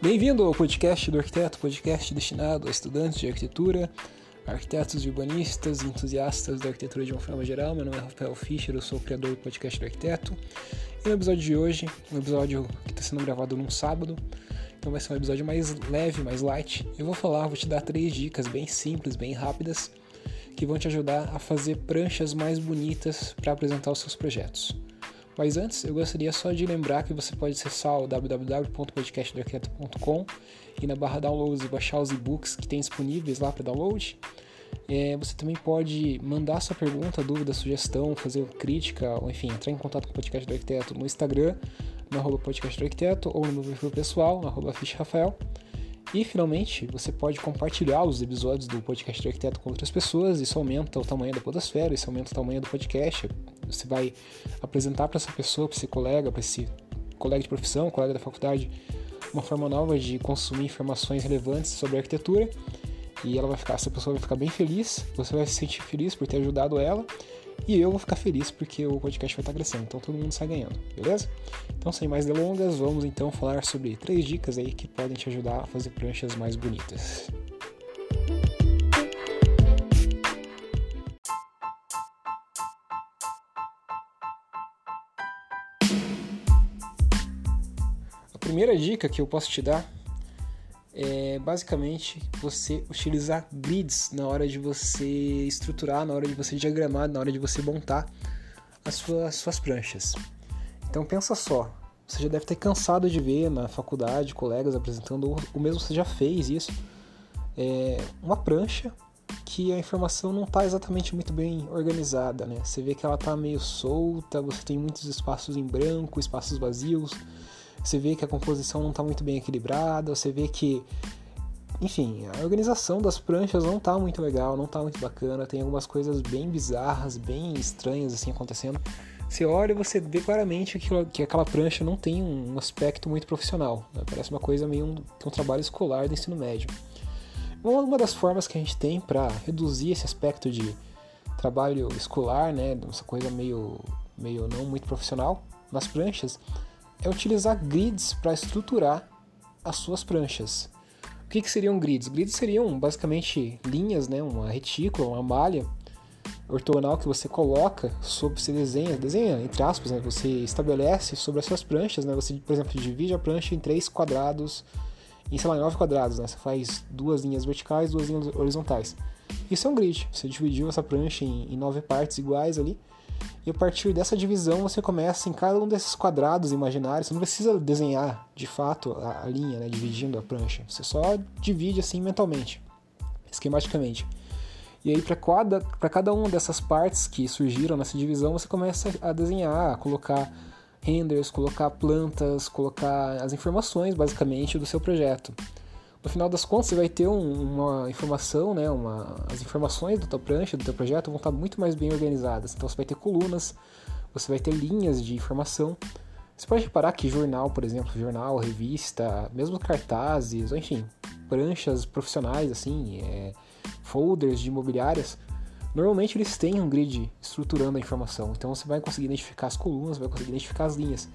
Bem-vindo ao podcast do arquiteto, podcast destinado a estudantes de arquitetura, arquitetos urbanistas, entusiastas da arquitetura de uma forma geral. Meu nome é Rafael Fischer, eu sou o criador do podcast do arquiteto. E no episódio de hoje, um episódio que está sendo gravado num sábado, então vai ser um episódio mais leve, mais light. Eu vou falar, vou te dar três dicas bem simples, bem rápidas, que vão te ajudar a fazer pranchas mais bonitas para apresentar os seus projetos. Mas antes, eu gostaria só de lembrar que você pode acessar o www.podcastdoarquiteto.com e na barra downloads e baixar os e-books que tem disponíveis lá para download. É, você também pode mandar sua pergunta, dúvida, sugestão, fazer crítica, ou enfim, entrar em contato com o Podcast do Arquiteto no Instagram, no arroba podcast ou no meu perfil pessoal, no arroba Rafael. E finalmente, você pode compartilhar os episódios do podcast do arquiteto com outras pessoas, isso aumenta o tamanho da podosfera, isso aumenta o tamanho do podcast. Você vai apresentar para essa pessoa, para esse colega, para esse colega de profissão, colega da faculdade, uma forma nova de consumir informações relevantes sobre arquitetura. E ela vai ficar, essa pessoa vai ficar bem feliz, você vai se sentir feliz por ter ajudado ela e eu vou ficar feliz porque o podcast vai estar crescendo, então todo mundo sai ganhando, beleza? Então, sem mais delongas, vamos então falar sobre três dicas aí que podem te ajudar a fazer pranchas mais bonitas. A primeira dica que eu posso te dar basicamente você utilizar grids na hora de você estruturar, na hora de você diagramar, na hora de você montar as suas, suas pranchas. Então pensa só, você já deve ter cansado de ver na faculdade colegas apresentando, ou mesmo você já fez isso, é uma prancha que a informação não está exatamente muito bem organizada, né? Você vê que ela está meio solta, você tem muitos espaços em branco, espaços vazios, você vê que a composição não está muito bem equilibrada, você vê que, enfim, a organização das pranchas não está muito legal, não está muito bacana, tem algumas coisas bem bizarras, bem estranhas assim acontecendo. Você olha e você vê claramente que, que aquela prancha não tem um aspecto muito profissional, né? parece uma coisa meio um, um trabalho escolar do ensino médio. Uma das formas que a gente tem para reduzir esse aspecto de trabalho escolar, né, essa coisa meio, meio não muito profissional nas pranchas, é utilizar grids para estruturar as suas pranchas. O que, que seriam grids? Grids seriam basicamente linhas, né, uma retícula, uma malha ortogonal que você coloca sobre, você desenha, desenha entre aspas, né, você estabelece sobre as suas pranchas, né, você, por exemplo, divide a prancha em três quadrados, em, sei lá, nove quadrados, né, você faz duas linhas verticais, duas linhas horizontais. Isso é um grid, você dividiu essa prancha em, em nove partes iguais ali, e a partir dessa divisão você começa em cada um desses quadrados imaginários. Você não precisa desenhar de fato a, a linha, né, dividindo a prancha. Você só divide assim mentalmente, esquematicamente. E aí, para cada, cada uma dessas partes que surgiram nessa divisão, você começa a desenhar, a colocar renders, colocar plantas, colocar as informações basicamente do seu projeto no final das contas você vai ter um, uma informação, né, uma, as informações da tua prancha, do teu projeto vão estar muito mais bem organizadas. Então você vai ter colunas, você vai ter linhas de informação. Você pode reparar que jornal, por exemplo, jornal, revista, mesmo cartazes, enfim, pranchas profissionais, assim, é, folders de imobiliárias, normalmente eles têm um grid estruturando a informação. Então você vai conseguir identificar as colunas, vai conseguir identificar as linhas.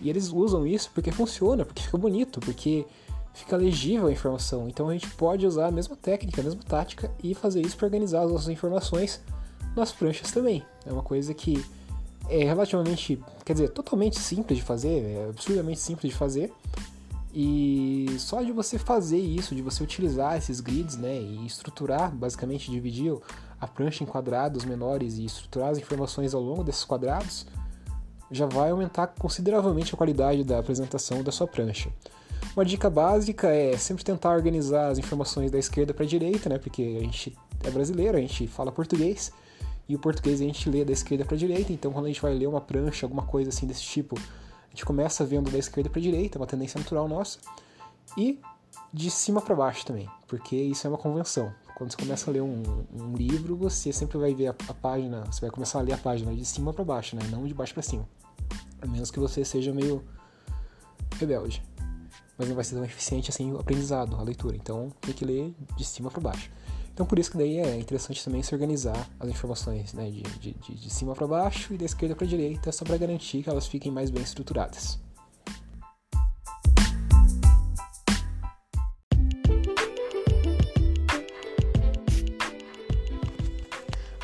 E eles usam isso porque funciona, porque fica bonito, porque fica legível a informação. Então a gente pode usar a mesma técnica, a mesma tática e fazer isso para organizar as nossas informações nas pranchas também. É uma coisa que é relativamente, quer dizer, totalmente simples de fazer, é absurdamente simples de fazer. E só de você fazer isso, de você utilizar esses grids, né, e estruturar, basicamente dividir a prancha em quadrados menores e estruturar as informações ao longo desses quadrados, já vai aumentar consideravelmente a qualidade da apresentação da sua prancha. Uma dica básica é sempre tentar organizar as informações da esquerda para a direita, né? Porque a gente é brasileiro, a gente fala português e o português a gente lê da esquerda para a direita. Então, quando a gente vai ler uma prancha, alguma coisa assim desse tipo, a gente começa vendo da esquerda para a direita, é uma tendência natural nossa. E de cima para baixo também, porque isso é uma convenção. Quando você começa a ler um, um livro, você sempre vai ver a, a, página, você vai começar a ler a página de cima para baixo, né? Não de baixo para cima. A menos que você seja meio rebelde mas não vai ser tão eficiente assim o aprendizado, a leitura. Então tem que ler de cima para baixo. Então por isso que daí é interessante também se organizar as informações né, de, de, de, cima para baixo e da esquerda para direita, só para garantir que elas fiquem mais bem estruturadas.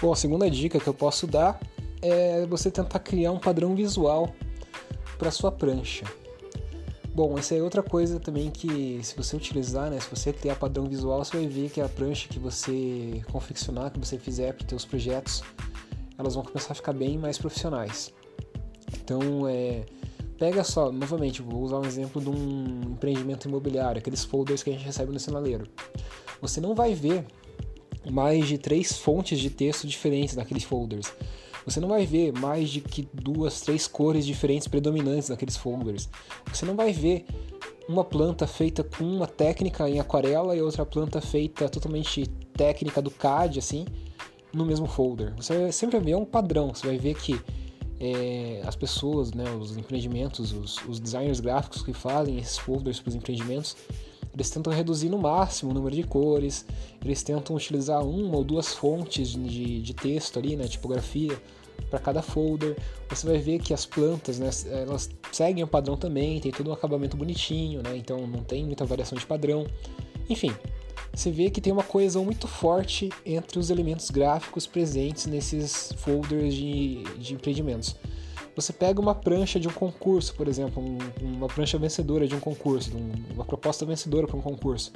Bom, a segunda dica que eu posso dar é você tentar criar um padrão visual para sua prancha. Bom, essa é outra coisa também que se você utilizar, né, se você criar padrão visual, você vai ver que a prancha que você confeccionar, que você fizer para os seus projetos, elas vão começar a ficar bem mais profissionais. Então, é, pega só, novamente, vou usar um exemplo de um empreendimento imobiliário, aqueles folders que a gente recebe no sinaleiro. Você não vai ver mais de três fontes de texto diferentes naqueles folders. Você não vai ver mais de que duas, três cores diferentes predominantes naqueles folders. Você não vai ver uma planta feita com uma técnica em aquarela e outra planta feita totalmente técnica do CAD, assim, no mesmo folder. Você vai sempre ver um padrão. Você vai ver que é, as pessoas, né, os empreendimentos, os, os designers gráficos que fazem esses folders para os empreendimentos, eles tentam reduzir no máximo o número de cores, eles tentam utilizar uma ou duas fontes de, de texto ali, né, tipografia, para cada folder. Você vai ver que as plantas, né, elas seguem o padrão também, tem todo um acabamento bonitinho, né, então não tem muita variação de padrão. Enfim, você vê que tem uma coesão muito forte entre os elementos gráficos presentes nesses folders de, de empreendimentos. Você pega uma prancha de um concurso, por exemplo, um, uma prancha vencedora de um concurso, uma proposta vencedora para um concurso.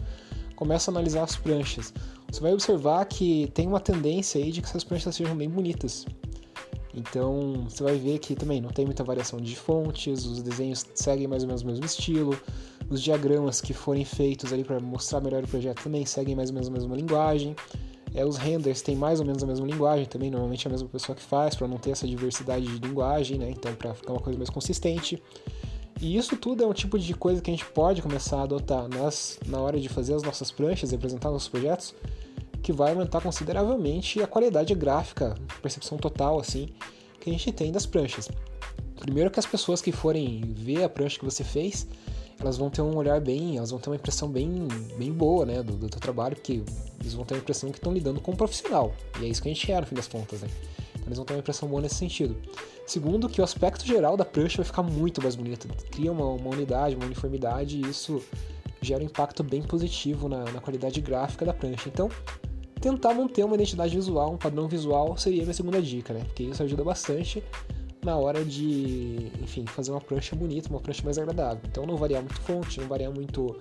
Começa a analisar as pranchas. Você vai observar que tem uma tendência aí de que essas pranchas sejam bem bonitas. Então você vai ver que também não tem muita variação de fontes, os desenhos seguem mais ou menos o mesmo estilo, os diagramas que forem feitos ali para mostrar melhor o projeto também seguem mais ou menos a mesma linguagem. É, os renders têm mais ou menos a mesma linguagem também, normalmente é a mesma pessoa que faz, para não ter essa diversidade de linguagem, né? Então, para ficar uma coisa mais consistente. E isso tudo é um tipo de coisa que a gente pode começar a adotar nas, na hora de fazer as nossas pranchas e apresentar nossos projetos, que vai aumentar consideravelmente a qualidade gráfica, percepção total, assim, que a gente tem das pranchas. Primeiro que as pessoas que forem ver a prancha que você fez, elas vão ter um olhar bem, elas vão ter uma impressão bem, bem boa, né, do, do teu trabalho, porque eles vão ter a impressão que estão lidando com um profissional. E é isso que a gente quer, no fim das contas, né? Então eles vão ter uma impressão boa nesse sentido. Segundo, que o aspecto geral da prancha vai ficar muito mais bonito. Cria uma, uma unidade, uma uniformidade, e isso gera um impacto bem positivo na, na qualidade gráfica da prancha. Então, tentar manter uma identidade visual, um padrão visual, seria a minha segunda dica, né? Porque isso ajuda bastante na hora de, enfim, fazer uma prancha bonita, uma prancha mais agradável. Então não variar muito fonte, não variar muito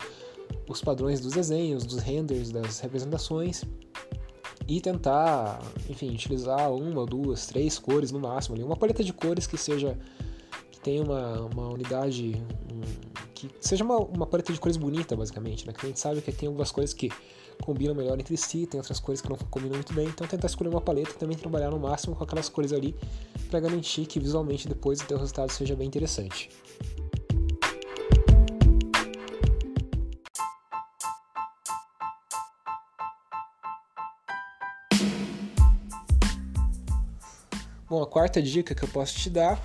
os padrões dos desenhos, dos renders, das representações e tentar, enfim, utilizar uma, duas, três cores no máximo, ali, uma paleta de cores que seja que tenha uma, uma unidade, um, que seja uma, uma paleta de cores bonita, basicamente, né? Que a gente sabe que tem algumas coisas que combinam melhor entre si, tem outras cores que não combinam muito bem, então tentar escolher uma paleta e também trabalhar no máximo com aquelas cores ali para garantir que visualmente depois o teu resultado seja bem interessante. Bom, a quarta dica que eu posso te dar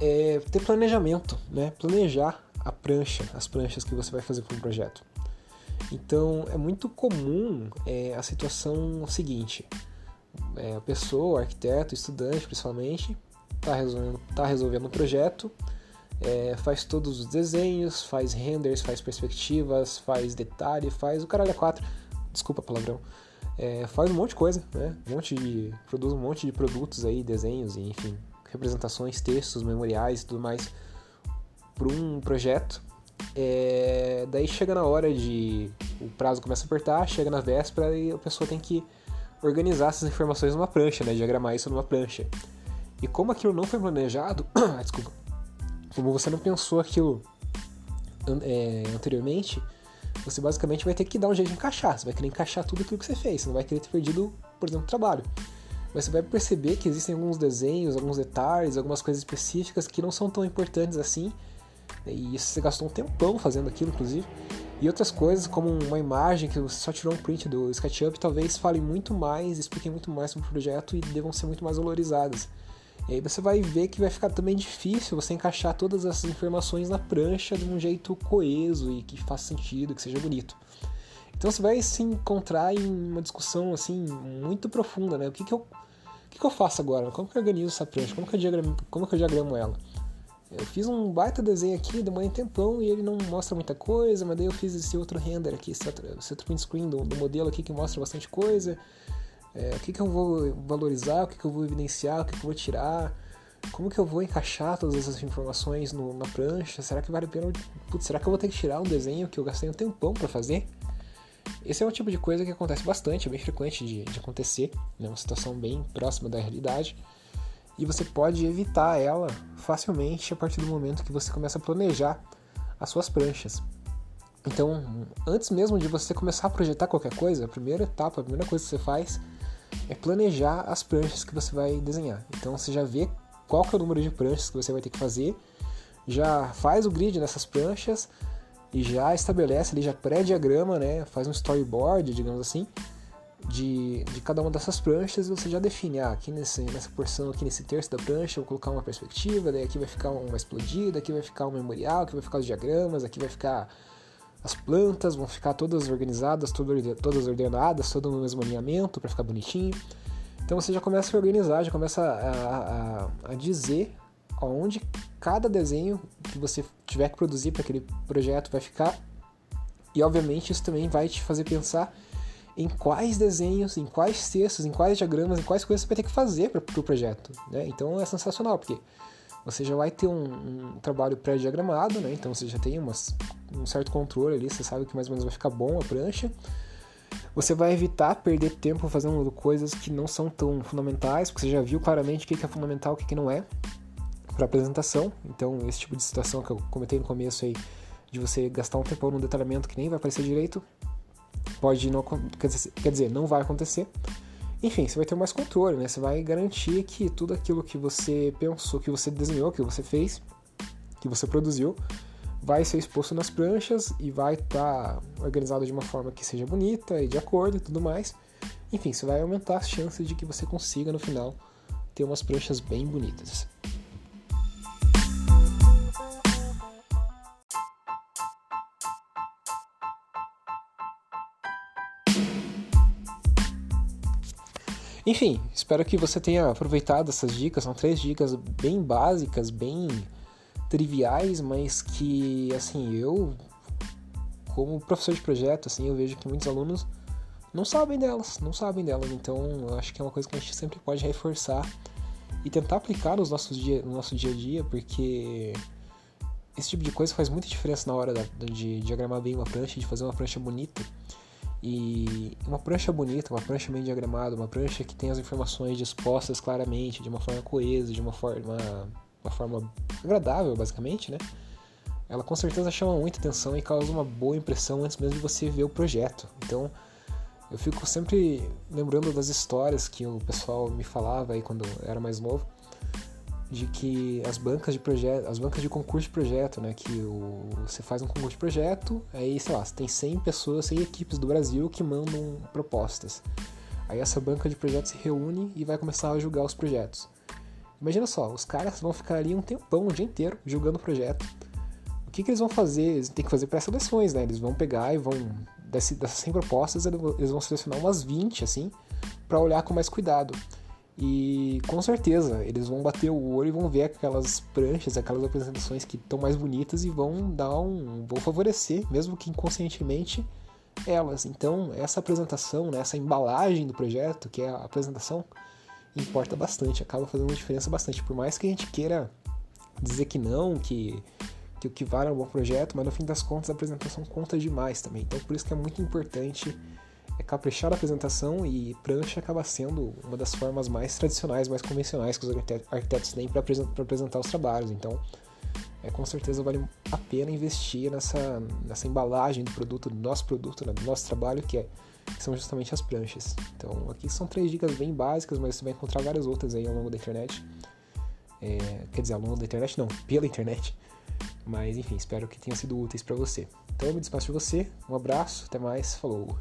é ter planejamento, né? Planejar a prancha, as pranchas que você vai fazer para um projeto. Então é muito comum é, a situação seguinte: é, a pessoa, arquiteto, estudante principalmente, está resolvendo, tá resolvendo um projeto, é, faz todos os desenhos, faz renders, faz perspectivas, faz detalhe, faz o caralho a quatro, desculpa palavrão, é, faz um monte de coisa, né? Um monte de, produz um monte de produtos aí, desenhos enfim, representações, textos, memoriais e tudo mais para um projeto é, daí chega na hora de. O prazo começa a apertar, chega na véspera e a pessoa tem que organizar essas informações numa prancha, né? Diagramar isso numa prancha. E como aquilo não foi planejado. desculpa. Como você não pensou aquilo é, anteriormente, você basicamente vai ter que dar um jeito de encaixar. Você vai querer encaixar tudo aquilo que você fez. Você não vai querer ter perdido, por exemplo, trabalho. Mas você vai perceber que existem alguns desenhos, alguns detalhes, algumas coisas específicas que não são tão importantes assim e você gastou um tempão fazendo aquilo, inclusive. E outras coisas, como uma imagem que você só tirou um print do SketchUp, talvez falem muito mais, expliquem muito mais sobre o projeto e devam ser muito mais valorizadas. E aí você vai ver que vai ficar também difícil você encaixar todas essas informações na prancha de um jeito coeso e que faça sentido, que seja bonito. Então você vai se encontrar em uma discussão assim muito profunda, né? O que, que eu o que, que eu faço agora? Como que eu organizo essa prancha? Como que eu diagramo, como que eu diagramo ela? Eu fiz um baita desenho aqui, demorei um tempão e ele não mostra muita coisa, mas daí eu fiz esse outro render aqui, esse outro, esse outro print screen do, do modelo aqui que mostra bastante coisa. É, o que, que eu vou valorizar, o que, que eu vou evidenciar, o que, que eu vou tirar, como que eu vou encaixar todas essas informações no, na prancha? Será que vale a pena? Putz, será que eu vou ter que tirar um desenho que eu gastei um tempão para fazer? Esse é um tipo de coisa que acontece bastante, é bem frequente de, de acontecer, é né? uma situação bem próxima da realidade. E você pode evitar ela facilmente a partir do momento que você começa a planejar as suas pranchas. Então, antes mesmo de você começar a projetar qualquer coisa, a primeira etapa, a primeira coisa que você faz é planejar as pranchas que você vai desenhar. Então, você já vê qual que é o número de pranchas que você vai ter que fazer, já faz o grid nessas pranchas e já estabelece ali, já pré-diagrama, né? Faz um storyboard, digamos assim, de, de cada uma dessas pranchas você já define, ah, aqui nesse, nessa porção, aqui nesse terço da prancha, eu vou colocar uma perspectiva, daí aqui vai ficar uma explodida, aqui vai ficar um memorial, aqui vai ficar os diagramas, aqui vai ficar as plantas, vão ficar todas organizadas, todas ordenadas, todo no mesmo alinhamento para ficar bonitinho. Então você já começa a organizar, já começa a, a, a dizer onde cada desenho que você tiver que produzir para aquele projeto vai ficar. E obviamente isso também vai te fazer pensar em quais desenhos, em quais textos, em quais diagramas, em quais coisas você vai ter que fazer para o pro projeto. Né? Então é sensacional, porque você já vai ter um, um trabalho pré-diagramado, né? então você já tem umas, um certo controle ali, você sabe que mais ou menos vai ficar bom a prancha. Você vai evitar perder tempo fazendo coisas que não são tão fundamentais, porque você já viu claramente o que é fundamental e o que não é para apresentação. Então, esse tipo de situação que eu comentei no começo aí, de você gastar um tempão num detalhamento que nem vai aparecer direito, pode não quer dizer, não vai acontecer. Enfim, você vai ter mais controle, né? Você vai garantir que tudo aquilo que você pensou, que você desenhou, que você fez, que você produziu, vai ser exposto nas pranchas e vai estar tá organizado de uma forma que seja bonita e de acordo e tudo mais. Enfim, isso vai aumentar as chances de que você consiga no final ter umas pranchas bem bonitas. Enfim, espero que você tenha aproveitado essas dicas. São três dicas bem básicas, bem triviais, mas que, assim, eu, como professor de projeto, assim, eu vejo que muitos alunos não sabem delas, não sabem delas. Então, eu acho que é uma coisa que a gente sempre pode reforçar e tentar aplicar nos nossos dia, no nosso dia a dia, porque esse tipo de coisa faz muita diferença na hora da, de diagramar bem uma prancha, de fazer uma prancha bonita. E uma prancha bonita, uma prancha bem diagramada, uma prancha que tem as informações dispostas claramente, de uma forma coesa, de uma forma uma forma agradável, basicamente, né? Ela com certeza chama muita atenção e causa uma boa impressão antes mesmo de você ver o projeto. Então, eu fico sempre lembrando das histórias que o pessoal me falava aí quando eu era mais novo, de que as bancas de projeto, as bancas de concurso de projeto, né, que o, você faz um concurso de projeto, aí, sei lá, você tem 100 pessoas, 100 equipes do Brasil que mandam propostas. Aí essa banca de projetos se reúne e vai começar a julgar os projetos. Imagina só, os caras vão ficar ali um tempão, o dia inteiro, julgando o projeto. O que, que eles vão fazer? Eles têm que fazer pré-seleções, né? Eles vão pegar e vão, dessas 100 propostas, eles vão selecionar umas 20, assim, para olhar com mais cuidado. E com certeza, eles vão bater o olho e vão ver aquelas pranchas, aquelas apresentações que estão mais bonitas e vão dar um. vão favorecer, mesmo que inconscientemente, elas. Então, essa apresentação, né, essa embalagem do projeto, que é a apresentação, importa bastante, acaba fazendo uma diferença bastante. Por mais que a gente queira dizer que não, que, que o que vale é um bom projeto, mas no fim das contas a apresentação conta demais também. Então por isso que é muito importante é caprichar a apresentação e prancha acaba sendo uma das formas mais tradicionais, mais convencionais que os arquitetos têm para apresentar os trabalhos. Então, é, com certeza vale a pena investir nessa, nessa embalagem do produto, do nosso produto, né, do nosso trabalho, que é que são justamente as pranchas. Então, aqui são três dicas bem básicas, mas você vai encontrar várias outras aí ao longo da internet. É, quer dizer, ao longo da internet não, pela internet. Mas enfim, espero que tenham sido úteis para você. Então eu me despeço de você, um abraço, até mais, falou!